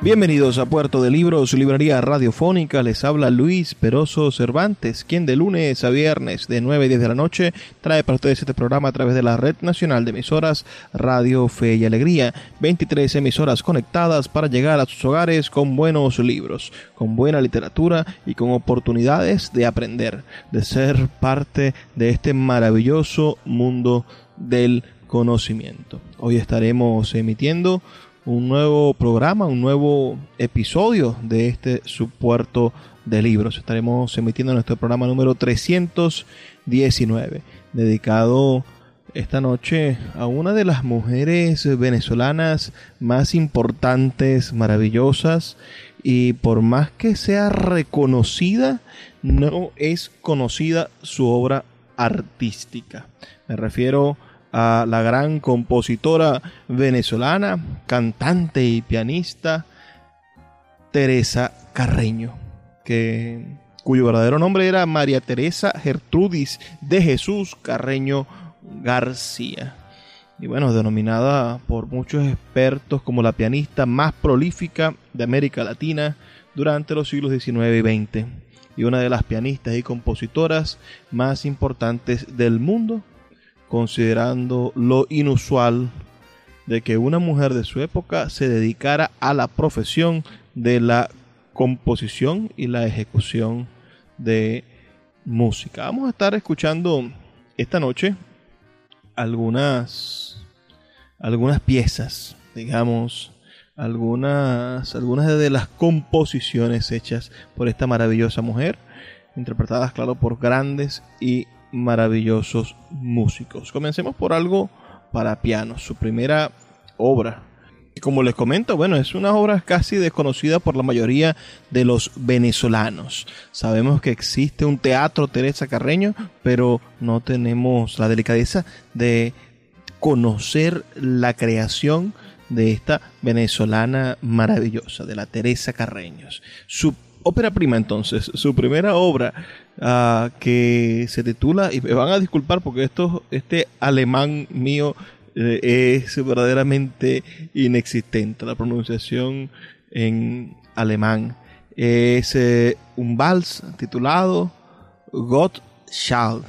Bienvenidos a Puerto de Libros, librería radiofónica. Les habla Luis Peroso Cervantes, quien de lunes a viernes de 9 a 10 de la noche trae para ustedes este programa a través de la Red Nacional de Emisoras Radio Fe y Alegría. 23 emisoras conectadas para llegar a sus hogares con buenos libros, con buena literatura y con oportunidades de aprender, de ser parte de este maravilloso mundo del conocimiento. Hoy estaremos emitiendo un nuevo programa, un nuevo episodio de este subpuerto de libros. Estaremos emitiendo nuestro programa número 319, dedicado esta noche a una de las mujeres venezolanas más importantes, maravillosas, y por más que sea reconocida, no es conocida su obra artística. Me refiero a la gran compositora venezolana, cantante y pianista Teresa Carreño, que, cuyo verdadero nombre era María Teresa Gertrudis de Jesús Carreño García. Y bueno, denominada por muchos expertos como la pianista más prolífica de América Latina durante los siglos XIX y XX, y una de las pianistas y compositoras más importantes del mundo considerando lo inusual de que una mujer de su época se dedicara a la profesión de la composición y la ejecución de música. Vamos a estar escuchando esta noche algunas algunas piezas, digamos, algunas algunas de las composiciones hechas por esta maravillosa mujer, interpretadas claro por grandes y maravillosos músicos. Comencemos por algo para piano, su primera obra. Como les comento, bueno, es una obra casi desconocida por la mayoría de los venezolanos. Sabemos que existe un teatro Teresa Carreño, pero no tenemos la delicadeza de conocer la creación de esta venezolana maravillosa, de la Teresa Carreños. Su ópera prima entonces, su primera obra uh, que se titula, y me van a disculpar porque esto, este alemán mío eh, es verdaderamente inexistente, la pronunciación en alemán. Es eh, un vals titulado Gott shall.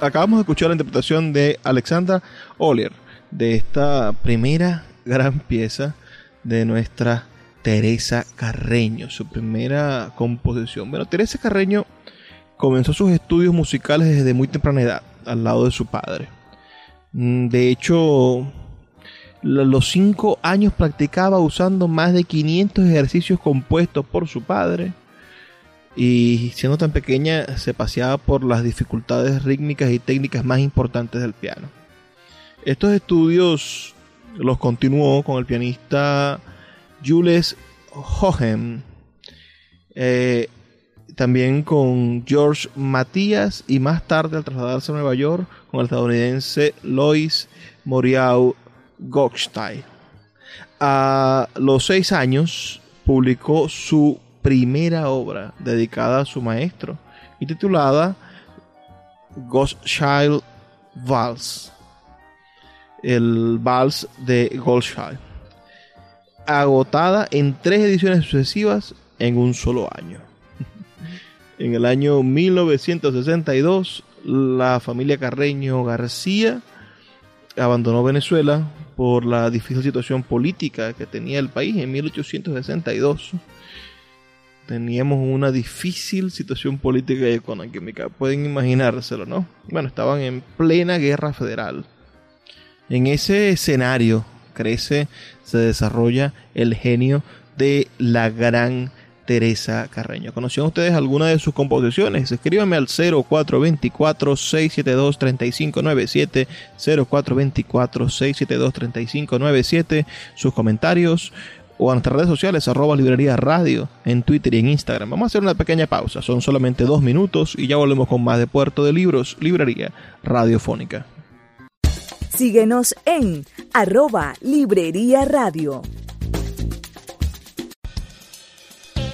Acabamos de escuchar la interpretación de Alexandra Olier de esta primera gran pieza de nuestra Teresa Carreño, su primera composición. Bueno, Teresa Carreño comenzó sus estudios musicales desde muy temprana edad, al lado de su padre. Mm, de hecho, los cinco años practicaba usando más de 500 ejercicios compuestos por su padre. Y siendo tan pequeña, se paseaba por las dificultades rítmicas y técnicas más importantes del piano. Estos estudios los continuó con el pianista Jules Hohem, eh, también con George Matías y más tarde al trasladarse a Nueva York con el estadounidense Lois Moriau Gottstein. A los seis años publicó su primera obra dedicada a su maestro y titulada Child Vals, el vals de Goldchild, agotada en tres ediciones sucesivas en un solo año. en el año 1962, la familia Carreño García abandonó Venezuela por la difícil situación política que tenía el país en 1862. Teníamos una difícil situación política y económica, pueden imaginárselo, ¿no? Bueno, estaban en plena guerra federal. En ese escenario crece, se desarrolla el genio de la gran Teresa Carreño. ¿Conocían ustedes alguna de sus composiciones? Escríbanme al 0424-672-3597, 0424-672-3597, sus comentarios o a nuestras redes sociales, arroba librería radio, en Twitter y en Instagram. Vamos a hacer una pequeña pausa, son solamente dos minutos y ya volvemos con más de Puerto de Libros, librería radiofónica. Síguenos en arroba librería radio.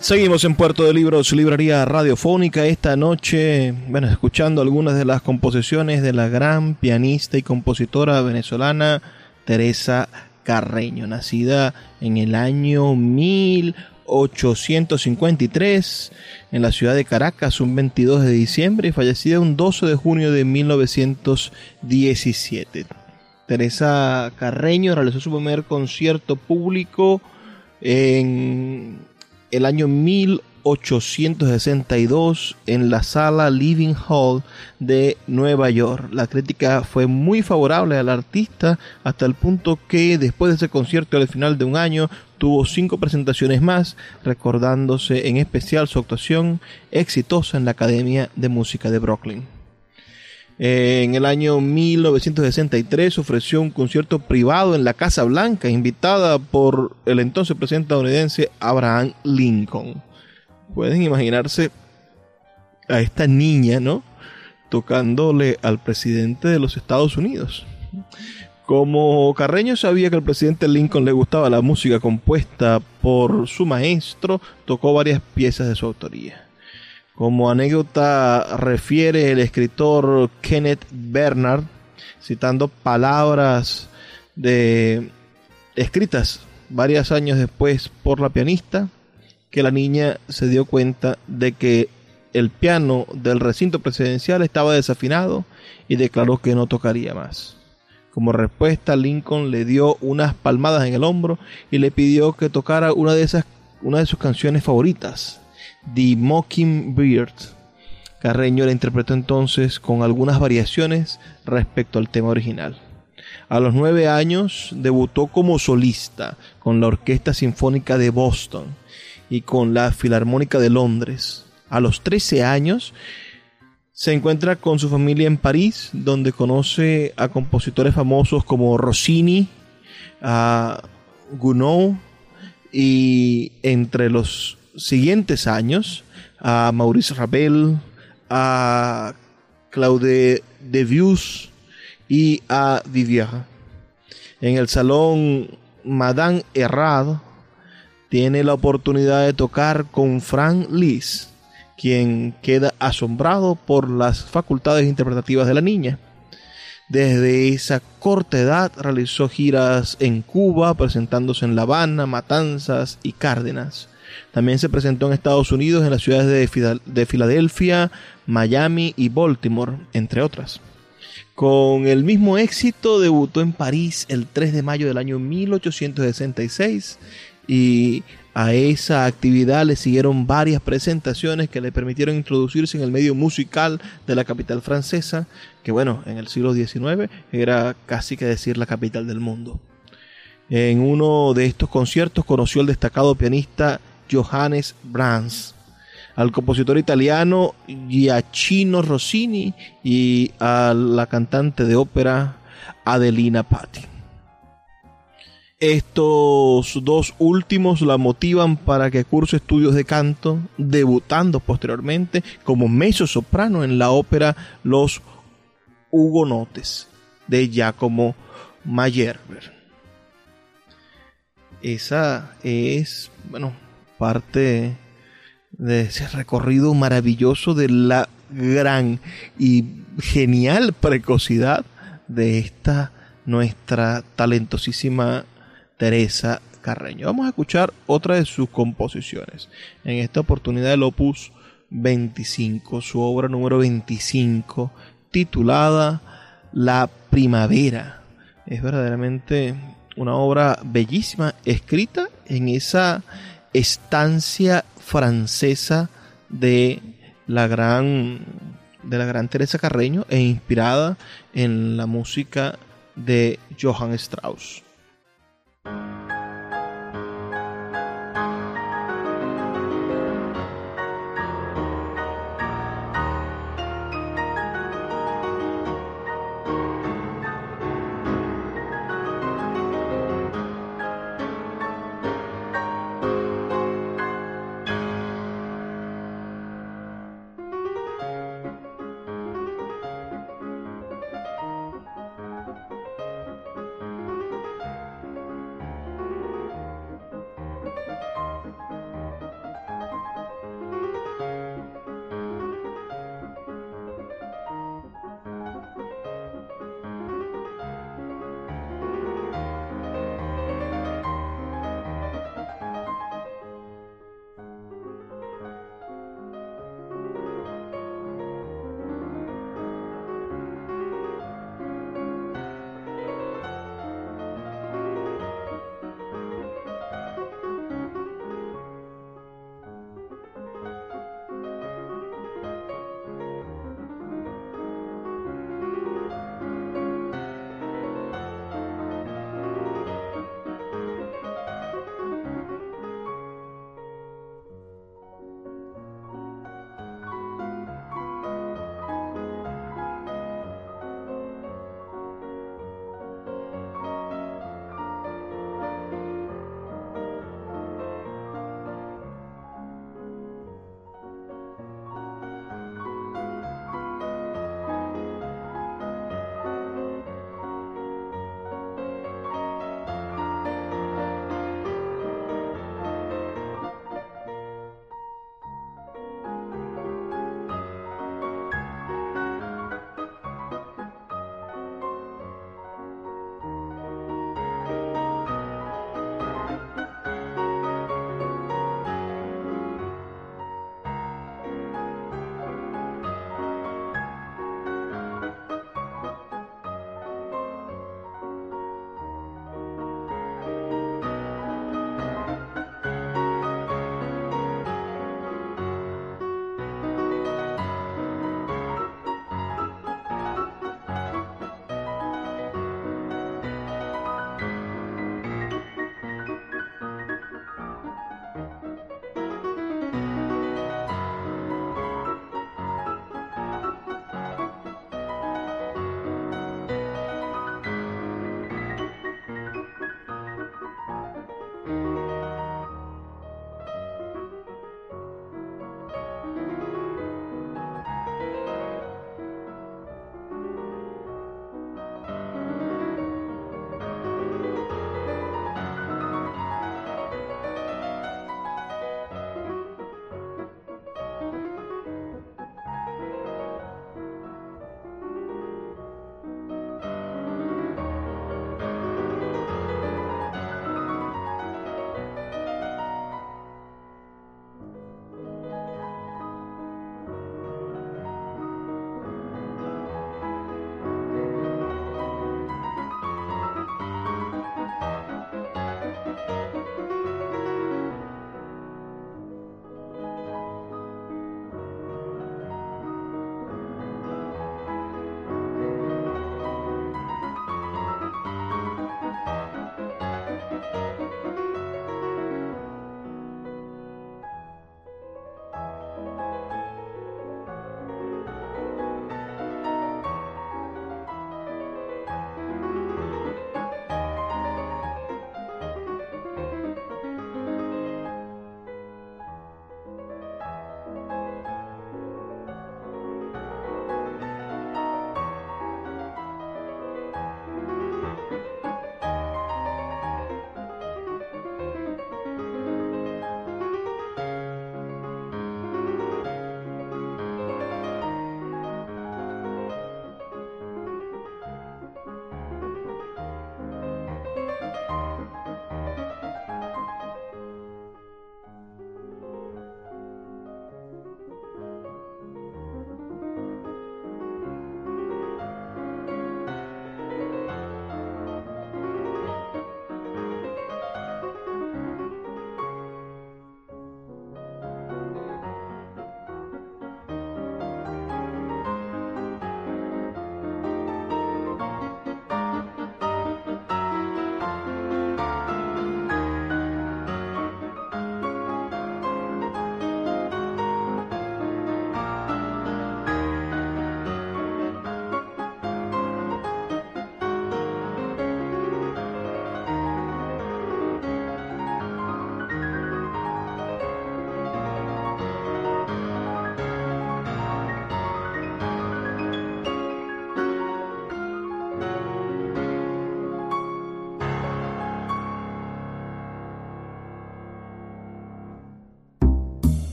Seguimos en Puerto de Libros, librería radiofónica. Esta noche, bueno, escuchando algunas de las composiciones de la gran pianista y compositora venezolana Teresa Carreño, nacida en el año 1853 en la ciudad de Caracas, un 22 de diciembre, y fallecida un 12 de junio de 1917. Teresa Carreño realizó su primer concierto público en el año 1862 en la sala Living Hall de Nueva York. La crítica fue muy favorable al artista hasta el punto que después de ese concierto al final de un año tuvo cinco presentaciones más, recordándose en especial su actuación exitosa en la Academia de Música de Brooklyn. Eh, en el año 1963 ofreció un concierto privado en la Casa Blanca, invitada por el entonces presidente estadounidense Abraham Lincoln. Pueden imaginarse a esta niña, ¿no? Tocándole al presidente de los Estados Unidos. Como Carreño sabía que al presidente Lincoln le gustaba la música compuesta por su maestro, tocó varias piezas de su autoría. Como anécdota refiere el escritor Kenneth Bernard, citando palabras de escritas varios años después por la pianista, que la niña se dio cuenta de que el piano del recinto presidencial estaba desafinado y declaró que no tocaría más. Como respuesta, Lincoln le dio unas palmadas en el hombro y le pidió que tocara una de, esas, una de sus canciones favoritas, The Mockingbird. Carreño la interpretó entonces con algunas variaciones respecto al tema original. A los nueve años debutó como solista con la Orquesta Sinfónica de Boston y con la Filarmónica de Londres. A los trece años se encuentra con su familia en París, donde conoce a compositores famosos como Rossini, a Gounod y entre los siguientes años a Maurice Ravel, a Claude Debussy y a Vivier. En el salón Madame Errad tiene la oportunidad de tocar con Frank Liszt quien queda asombrado por las facultades interpretativas de la niña. Desde esa corta edad realizó giras en Cuba, presentándose en La Habana, Matanzas y Cárdenas. También se presentó en Estados Unidos en las ciudades de, Filadelfia, Miami y Baltimore, entre otras. Con el mismo éxito debutó en París el 3 de mayo del año 1866 y a esa actividad le siguieron varias presentaciones que le permitieron introducirse en el medio musical de la capital francesa, que bueno, en el siglo XIX era casi que decir la capital del mundo. En uno de estos conciertos conoció al destacado pianista Johannes Brahms, al compositor italiano Giacchino Rossini y a la cantante de ópera Adelina Patti. Estos dos últimos la motivan para que curse estudios de canto, debutando posteriormente como mezzo soprano en la ópera Los Hugonotes de Giacomo Meyerbeer. Esa es, bueno, parte de ese recorrido maravilloso de la gran y genial precocidad de esta nuestra talentosísima Teresa Carreño. Vamos a escuchar otra de sus composiciones. En esta oportunidad el opus 25, su obra número 25, titulada La Primavera. Es verdaderamente una obra bellísima, escrita en esa estancia francesa de la gran de la gran Teresa Carreño e inspirada en la música de Johann Strauss.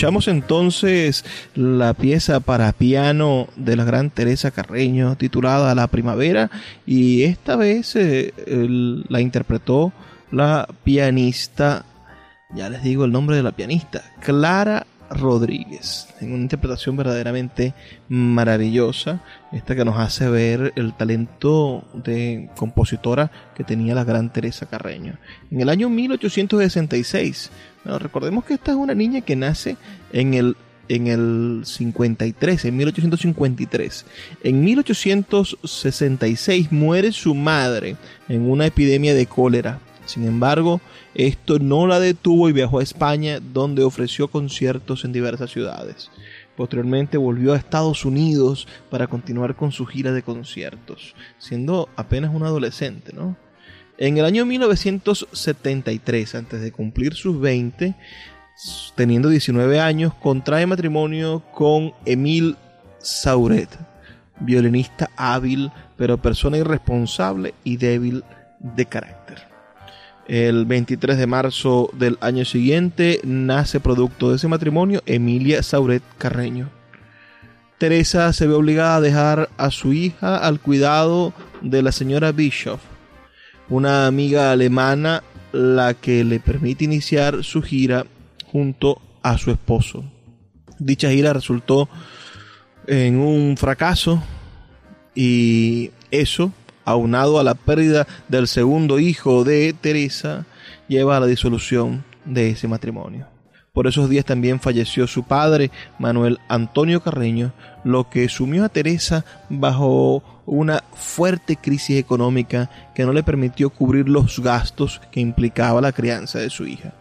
Escuchamos entonces la pieza para piano de la gran Teresa Carreño titulada La Primavera y esta vez eh, la interpretó la pianista, ya les digo el nombre de la pianista, Clara Rodríguez, en una interpretación verdaderamente maravillosa, esta que nos hace ver el talento de compositora que tenía la gran Teresa Carreño. En el año 1866, recordemos que esta es una niña que nace en el en el 53, en 1853. En 1866 muere su madre en una epidemia de cólera. Sin embargo, esto no la detuvo y viajó a España, donde ofreció conciertos en diversas ciudades. Posteriormente volvió a Estados Unidos para continuar con su gira de conciertos, siendo apenas un adolescente, ¿no? En el año 1973, antes de cumplir sus 20, teniendo 19 años, contrae matrimonio con Emile Sauret, violinista hábil, pero persona irresponsable y débil de carácter. El 23 de marzo del año siguiente nace producto de ese matrimonio Emilia Sauret Carreño. Teresa se ve obligada a dejar a su hija al cuidado de la señora Bischoff, una amiga alemana la que le permite iniciar su gira junto a su esposo. Dicha gira resultó en un fracaso y eso aunado a la pérdida del segundo hijo de Teresa, lleva a la disolución de ese matrimonio. Por esos días también falleció su padre, Manuel Antonio Carreño, lo que sumió a Teresa bajo una fuerte crisis económica que no le permitió cubrir los gastos que implicaba la crianza de su hija.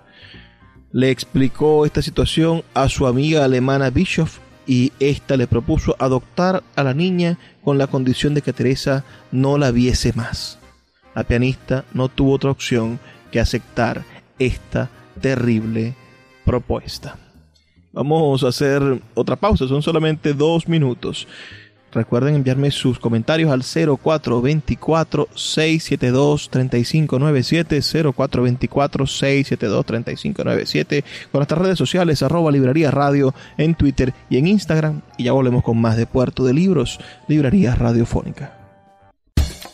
Le explicó esta situación a su amiga alemana Bischoff y ésta le propuso adoptar a la niña con la condición de que Teresa no la viese más. La pianista no tuvo otra opción que aceptar esta terrible propuesta. Vamos a hacer otra pausa, son solamente dos minutos. Recuerden enviarme sus comentarios al 0424-672-3597, 0424-672-3597, con nuestras redes sociales, arroba librería radio en Twitter y en Instagram. Y ya volvemos con más de Puerto de Libros, Librería Radiofónica.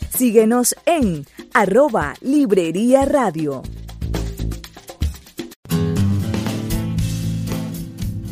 Síguenos en arroba librería radio.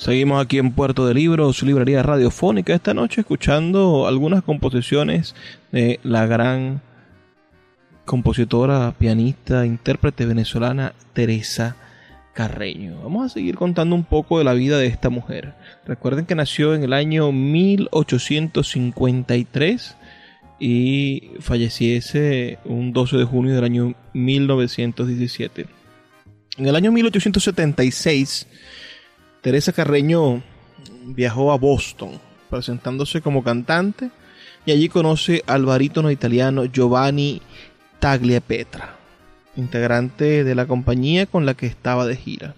Seguimos aquí en Puerto de Libros, librería radiofónica, esta noche escuchando algunas composiciones de la gran compositora, pianista, intérprete venezolana Teresa Carreño. Vamos a seguir contando un poco de la vida de esta mujer. Recuerden que nació en el año 1853 y falleciese un 12 de junio del año 1917. En el año 1876 Teresa Carreño viajó a Boston presentándose como cantante y allí conoce al barítono italiano Giovanni Tagliapetra, integrante de la compañía con la que estaba de gira.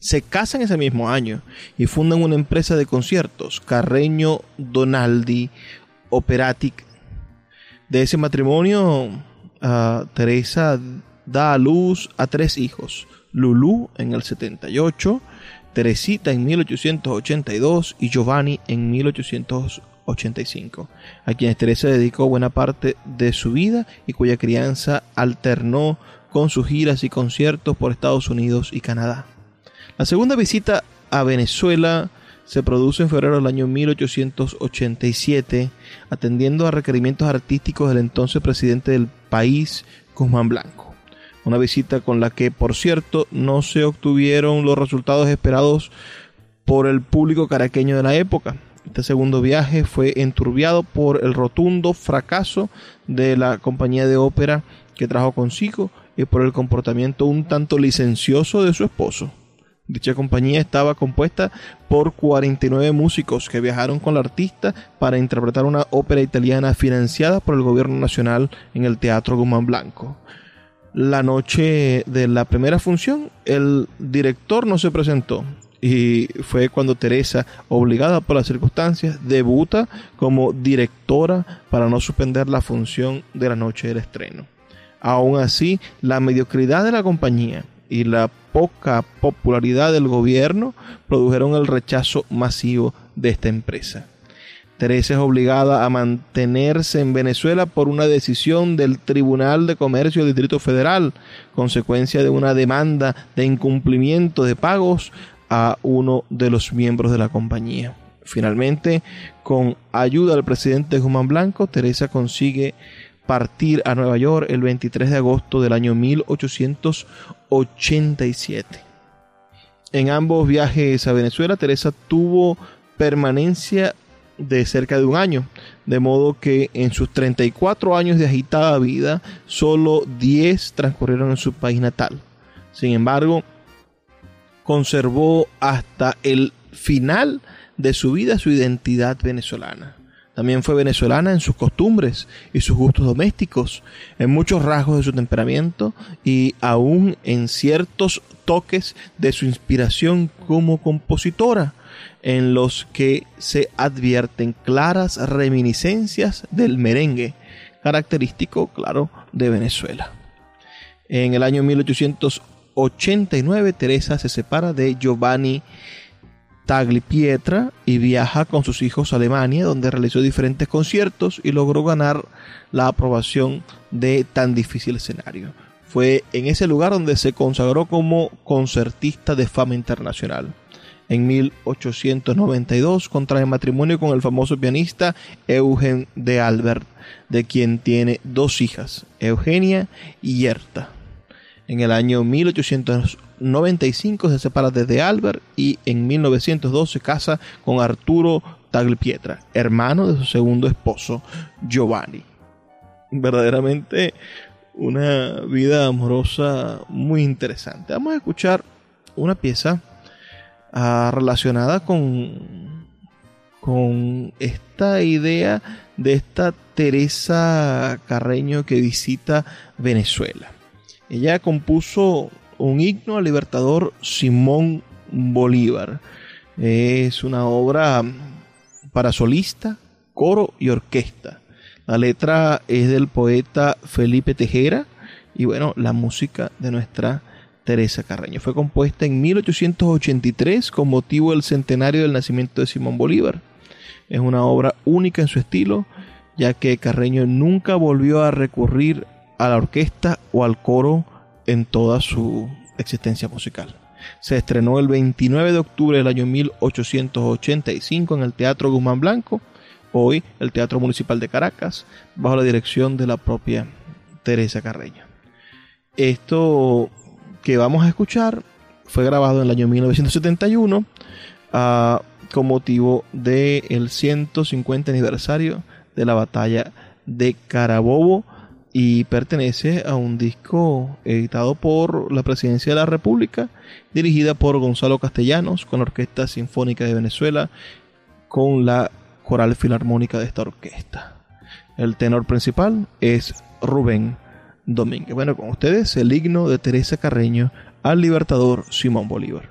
Se casan ese mismo año y fundan una empresa de conciertos, Carreño Donaldi Operatic. De ese matrimonio, ah, Teresa da a luz a tres hijos, Lulú en el 78, Teresita en 1882 y Giovanni en 1885, a quienes Teresa dedicó buena parte de su vida y cuya crianza alternó con sus giras y conciertos por Estados Unidos y Canadá. La segunda visita a Venezuela se produce en febrero del año 1887, atendiendo a requerimientos artísticos del entonces presidente del país, Guzmán Blanco. Una visita con la que, por cierto, no se obtuvieron los resultados esperados por el público caraqueño de la época. Este segundo viaje fue enturbiado por el rotundo fracaso de la compañía de ópera que trajo consigo y por el comportamiento un tanto licencioso de su esposo. Dicha compañía estaba compuesta por 49 músicos que viajaron con la artista para interpretar una ópera italiana financiada por el gobierno nacional en el Teatro Guzmán Blanco. La noche de la primera función, el director no se presentó y fue cuando Teresa, obligada por las circunstancias, debuta como directora para no suspender la función de la noche del estreno. Aún así, la mediocridad de la compañía y la poca popularidad del gobierno produjeron el rechazo masivo de esta empresa. Teresa es obligada a mantenerse en Venezuela por una decisión del Tribunal de Comercio del Distrito Federal, consecuencia de una demanda de incumplimiento de pagos a uno de los miembros de la compañía. Finalmente, con ayuda del presidente Guzmán Blanco, Teresa consigue partir a Nueva York el 23 de agosto del año 1887. En ambos viajes a Venezuela, Teresa tuvo permanencia de cerca de un año, de modo que en sus 34 años de agitada vida, solo 10 transcurrieron en su país natal. Sin embargo, conservó hasta el final de su vida su identidad venezolana. También fue venezolana en sus costumbres y sus gustos domésticos, en muchos rasgos de su temperamento y aún en ciertos toques de su inspiración como compositora, en los que se advierten claras reminiscencias del merengue, característico, claro, de Venezuela. En el año 1889, Teresa se separa de Giovanni Taglipietra y viaja con sus hijos a Alemania, donde realizó diferentes conciertos y logró ganar la aprobación de tan difícil escenario. Fue en ese lugar donde se consagró como concertista de fama internacional. En 1892 contrae matrimonio con el famoso pianista Eugen de Albert, de quien tiene dos hijas, Eugenia y Yerta. En el año 1895 se separa de Albert y en 1902 se casa con Arturo Tagliapietra, hermano de su segundo esposo, Giovanni. Verdaderamente una vida amorosa muy interesante. Vamos a escuchar una pieza ah, relacionada con, con esta idea de esta Teresa Carreño que visita Venezuela. Ella compuso un himno al libertador Simón Bolívar. Es una obra para solista, coro y orquesta. La letra es del poeta Felipe Tejera y bueno, la música de nuestra Teresa Carreño. Fue compuesta en 1883 con motivo del centenario del nacimiento de Simón Bolívar. Es una obra única en su estilo, ya que Carreño nunca volvió a recurrir a la orquesta o al coro en toda su existencia musical. Se estrenó el 29 de octubre del año 1885 en el Teatro Guzmán Blanco, hoy el Teatro Municipal de Caracas, bajo la dirección de la propia Teresa Carreño. Esto que vamos a escuchar fue grabado en el año 1971 ah, con motivo del 150 aniversario de la batalla de Carabobo y pertenece a un disco editado por la Presidencia de la República, dirigida por Gonzalo Castellanos, con la Orquesta Sinfónica de Venezuela, con la Coral Filarmónica de esta orquesta. El tenor principal es Rubén Domínguez. Bueno, con ustedes el himno de Teresa Carreño al libertador Simón Bolívar.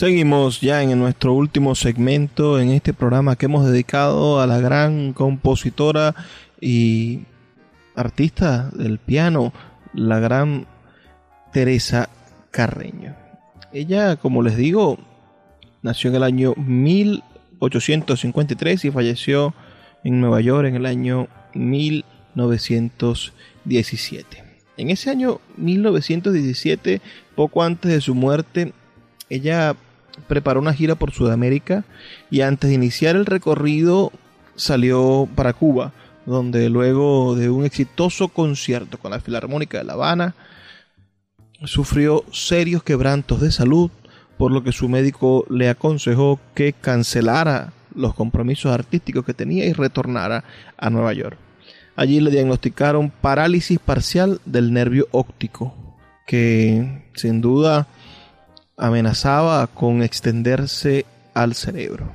Seguimos ya en nuestro último segmento en este programa que hemos dedicado a la gran compositora y artista del piano, la gran Teresa Carreño. Ella, como les digo, nació en el año 1853 y falleció en Nueva York en el año 1917. En ese año 1917, poco antes de su muerte, ella preparó una gira por Sudamérica y antes de iniciar el recorrido salió para Cuba, donde luego de un exitoso concierto con la Filarmónica de La Habana, sufrió serios quebrantos de salud, por lo que su médico le aconsejó que cancelara los compromisos artísticos que tenía y retornara a Nueva York. Allí le diagnosticaron parálisis parcial del nervio óptico, que sin duda amenazaba con extenderse al cerebro.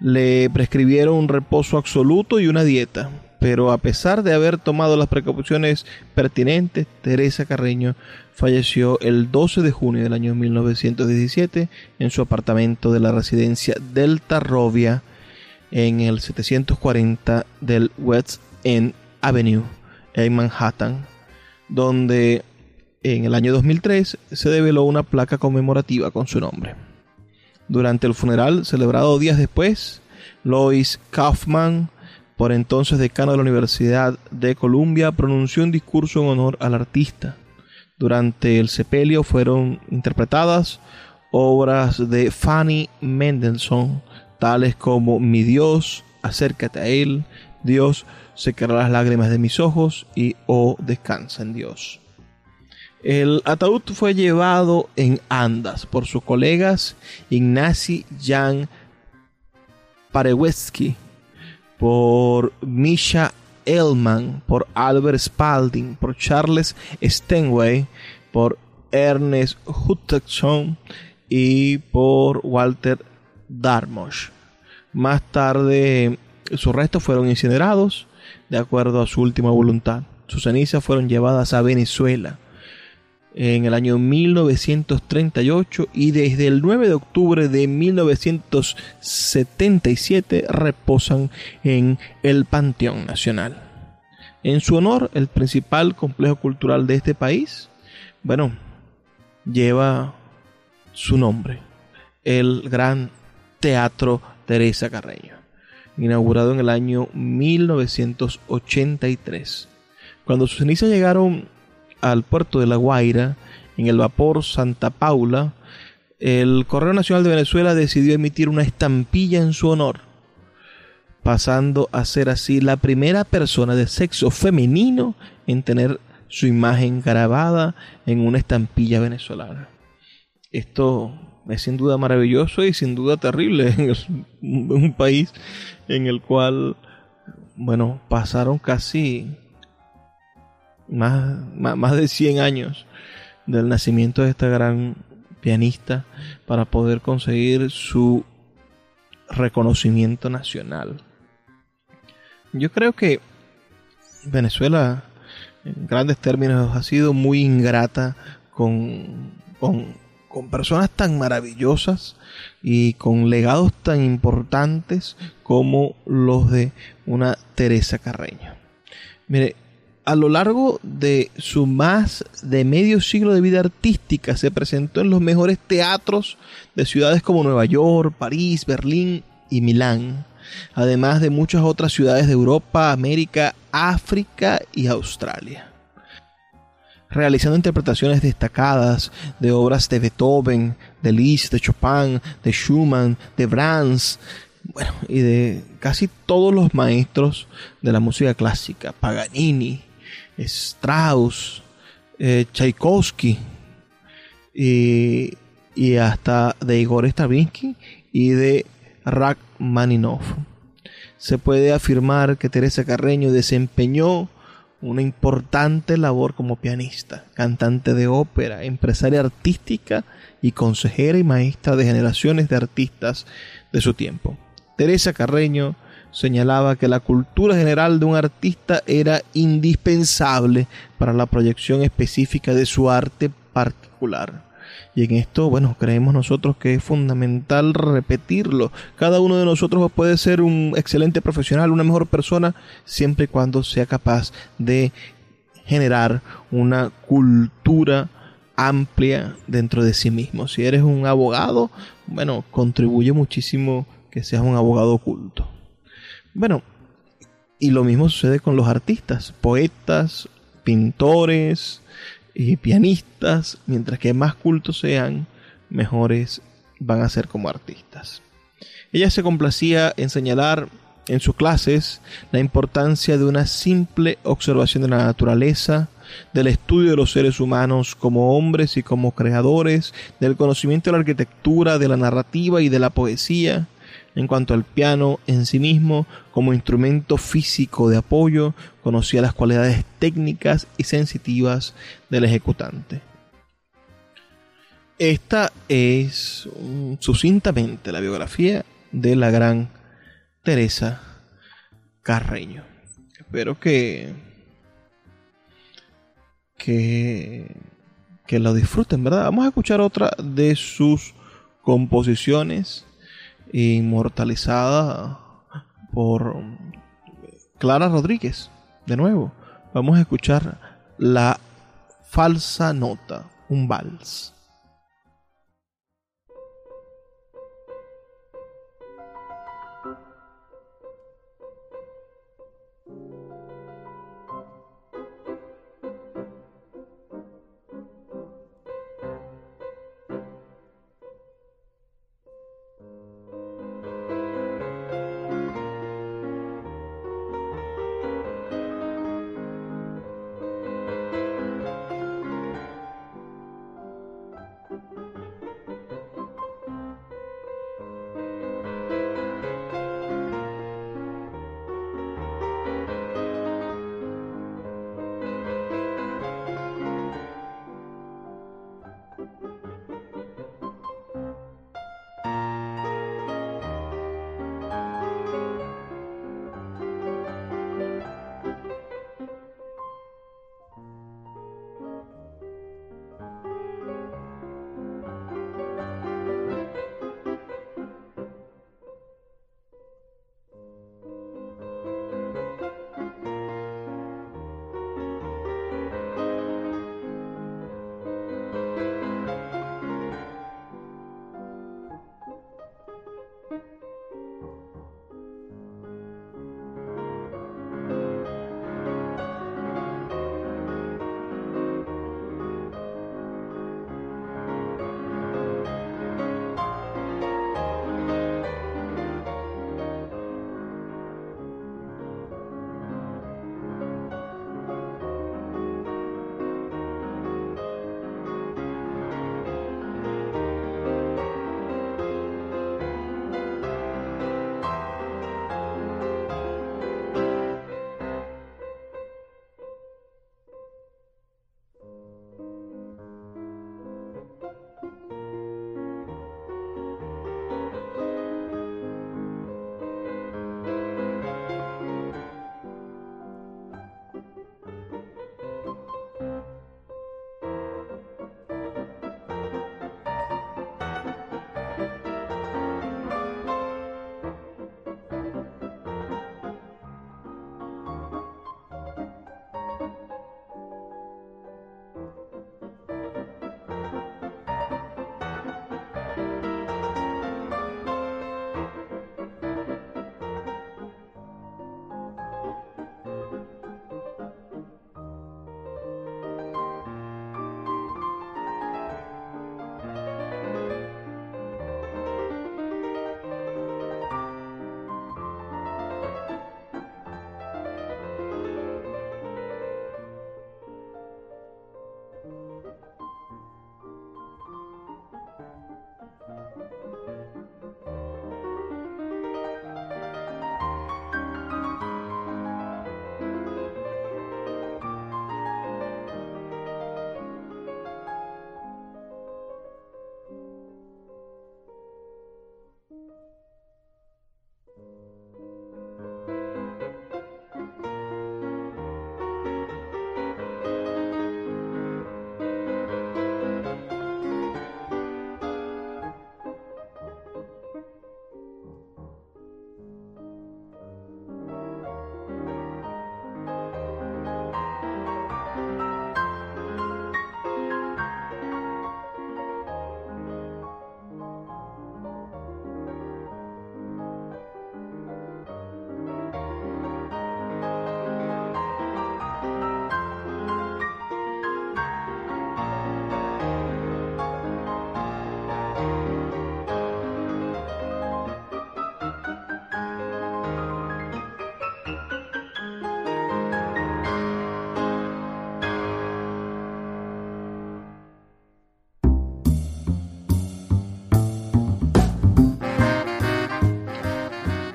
Le prescribieron un reposo absoluto y una dieta, pero a pesar de haber tomado las precauciones pertinentes, Teresa Carreño falleció el 12 de junio del año 1917 en su apartamento de la residencia Delta Rovia en el 740 del West End Avenue en Manhattan, donde en el año 2003 se develó una placa conmemorativa con su nombre. Durante el funeral, celebrado días después, Lois Kaufman por entonces decano de la Universidad de Columbia, pronunció un discurso en honor al artista. Durante el sepelio fueron interpretadas obras de Fanny Mendelssohn, tales como Mi Dios, acércate a Él, Dios secará las lágrimas de mis ojos y Oh, descansa en Dios. El ataúd fue llevado en andas por sus colegas Ignacy Jan Pareweski, por Misha Elman, por Albert Spalding, por Charles Stenway, por Ernest Hutchinson y por Walter Darmosh. Más tarde, sus restos fueron incinerados de acuerdo a su última voluntad. Sus cenizas fueron llevadas a Venezuela en el año 1938 y desde el 9 de octubre de 1977 reposan en el Panteón Nacional. En su honor, el principal complejo cultural de este país, bueno, lleva su nombre, el Gran Teatro Teresa Carreño, inaugurado en el año 1983. Cuando sus cenizas llegaron al puerto de La Guaira, en el vapor Santa Paula, el Correo Nacional de Venezuela decidió emitir una estampilla en su honor, pasando a ser así la primera persona de sexo femenino en tener su imagen grabada en una estampilla venezolana. Esto es sin duda maravilloso y sin duda terrible en, un país en el cual, bueno, pasaron casi más, más, de 100 años del nacimiento de esta gran pianista para poder conseguir su reconocimiento nacional. Yo creo que Venezuela, en grandes términos, ha sido muy ingrata con, con, con personas tan maravillosas y con legados tan importantes como los de una Teresa Carreño. Mire, a lo largo de su más de medio siglo de vida artística se presentó en los mejores teatros de ciudades como Nueva York, París, Berlín y Milán, además de muchas otras ciudades de Europa, América, África y Australia. Realizando interpretaciones destacadas de obras de Beethoven, de Liszt, de Chopin, de Schumann, de Brahms, bueno, y de casi todos los maestros de la música clásica, Paganini, Strauss, eh, Tchaikovsky y, y, hasta de Igor Stravinsky y de Rachmaninoff. Se puede afirmar que Teresa Carreño desempeñó una importante labor como pianista, cantante de ópera, empresaria artística y consejera y maestra de generaciones de artistas de su tiempo. Teresa Carreño señalaba que la cultura general de un artista era indispensable para la proyección específica de su arte particular. Y en esto, bueno, creemos nosotros que es fundamental repetirlo. Cada uno de nosotros puede ser un excelente profesional, una mejor persona, siempre y cuando sea capaz de generar una cultura amplia dentro de sí mismo. Si eres un abogado, bueno, contribuye muchísimo que seas un abogado oculto. Bueno, y lo mismo sucede con los artistas, poetas, pintores y pianistas, mientras que más cultos sean, mejores van a ser como artistas. Ella se complacía en señalar en sus clases la importancia de una simple observación de la naturaleza, del estudio de los seres humanos como hombres y como creadores, del conocimiento de la arquitectura, de la narrativa y de la poesía, en cuanto al piano en sí mismo, como instrumento físico de apoyo, conocía las cualidades técnicas y sensitivas del ejecutante. Esta es sucintamente la biografía de la gran Teresa Carreño. Espero que que que lo disfruten, ¿verdad? Vamos a escuchar otra de sus composiciones inmortalizada por Clara Rodríguez. De nuevo, vamos a escuchar la falsa nota, un vals.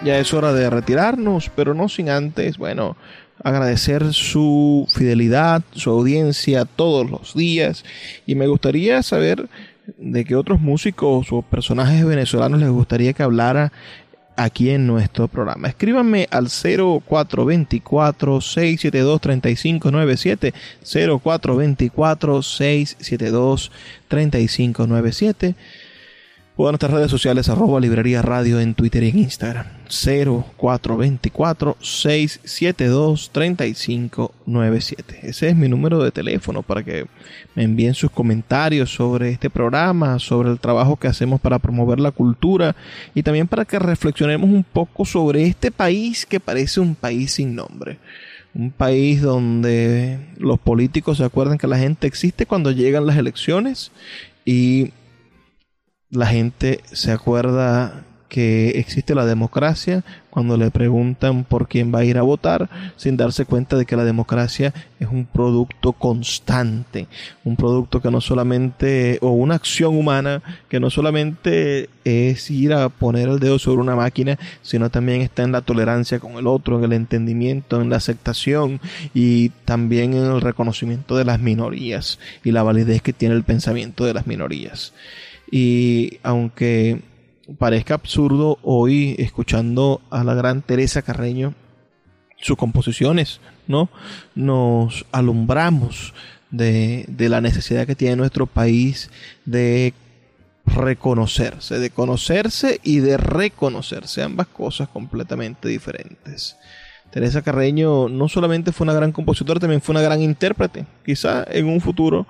Ya es hora de retirarnos, pero no sin antes, bueno, agradecer su fidelidad, su audiencia todos los días. Y me gustaría saber de qué otros músicos o personajes venezolanos les gustaría que hablara aquí en nuestro programa. Escríbanme al 0424-672-3597, 0424-672-3597 o en nuestras redes sociales arroba librería radio en Twitter y en Instagram 0424-672-3597. Ese es mi número de teléfono para que me envíen sus comentarios sobre este programa, sobre el trabajo que hacemos para promover la cultura y también para que reflexionemos un poco sobre este país que parece un país sin nombre. Un país donde los políticos se acuerdan que la gente existe cuando llegan las elecciones y la gente se acuerda que existe la democracia cuando le preguntan por quién va a ir a votar, sin darse cuenta de que la democracia es un producto constante, un producto que no solamente, o una acción humana, que no solamente es ir a poner el dedo sobre una máquina, sino también está en la tolerancia con el otro, en el entendimiento, en la aceptación y también en el reconocimiento de las minorías y la validez que tiene el pensamiento de las minorías. Y aunque parezca absurdo hoy escuchando a la gran Teresa Carreño, sus composiciones, ¿no? Nos alumbramos de, de la necesidad que tiene nuestro país de reconocerse, de conocerse y de reconocerse, ambas cosas completamente diferentes. Teresa Carreño no solamente fue una gran compositora, también fue una gran intérprete. Quizá en un futuro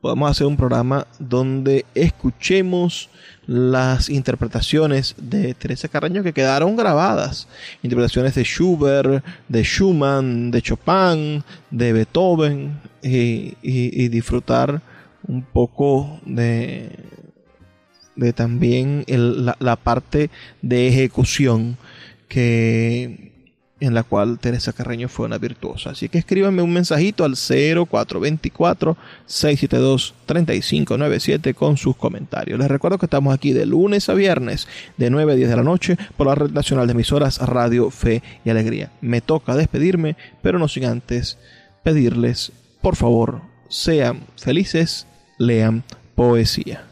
podemos hacer un programa donde escuchemos las interpretaciones de Teresa Carreño que quedaron grabadas. Interpretaciones de Schubert, de Schumann, de Chopin, de Beethoven y, disfrutar un poco de, de también la, la parte de ejecución que en la cual Teresa Carreño fue una virtuosa. Así que escríbanme un mensajito al 0424-672-3597 con sus comentarios. Les recuerdo que estamos aquí de lunes a viernes de 9 a 10 de la noche por la red nacional de emisoras Radio Fe y Alegría. Me toca despedirme, pero no sin antes pedirles, por favor, sean felices, lean poesía.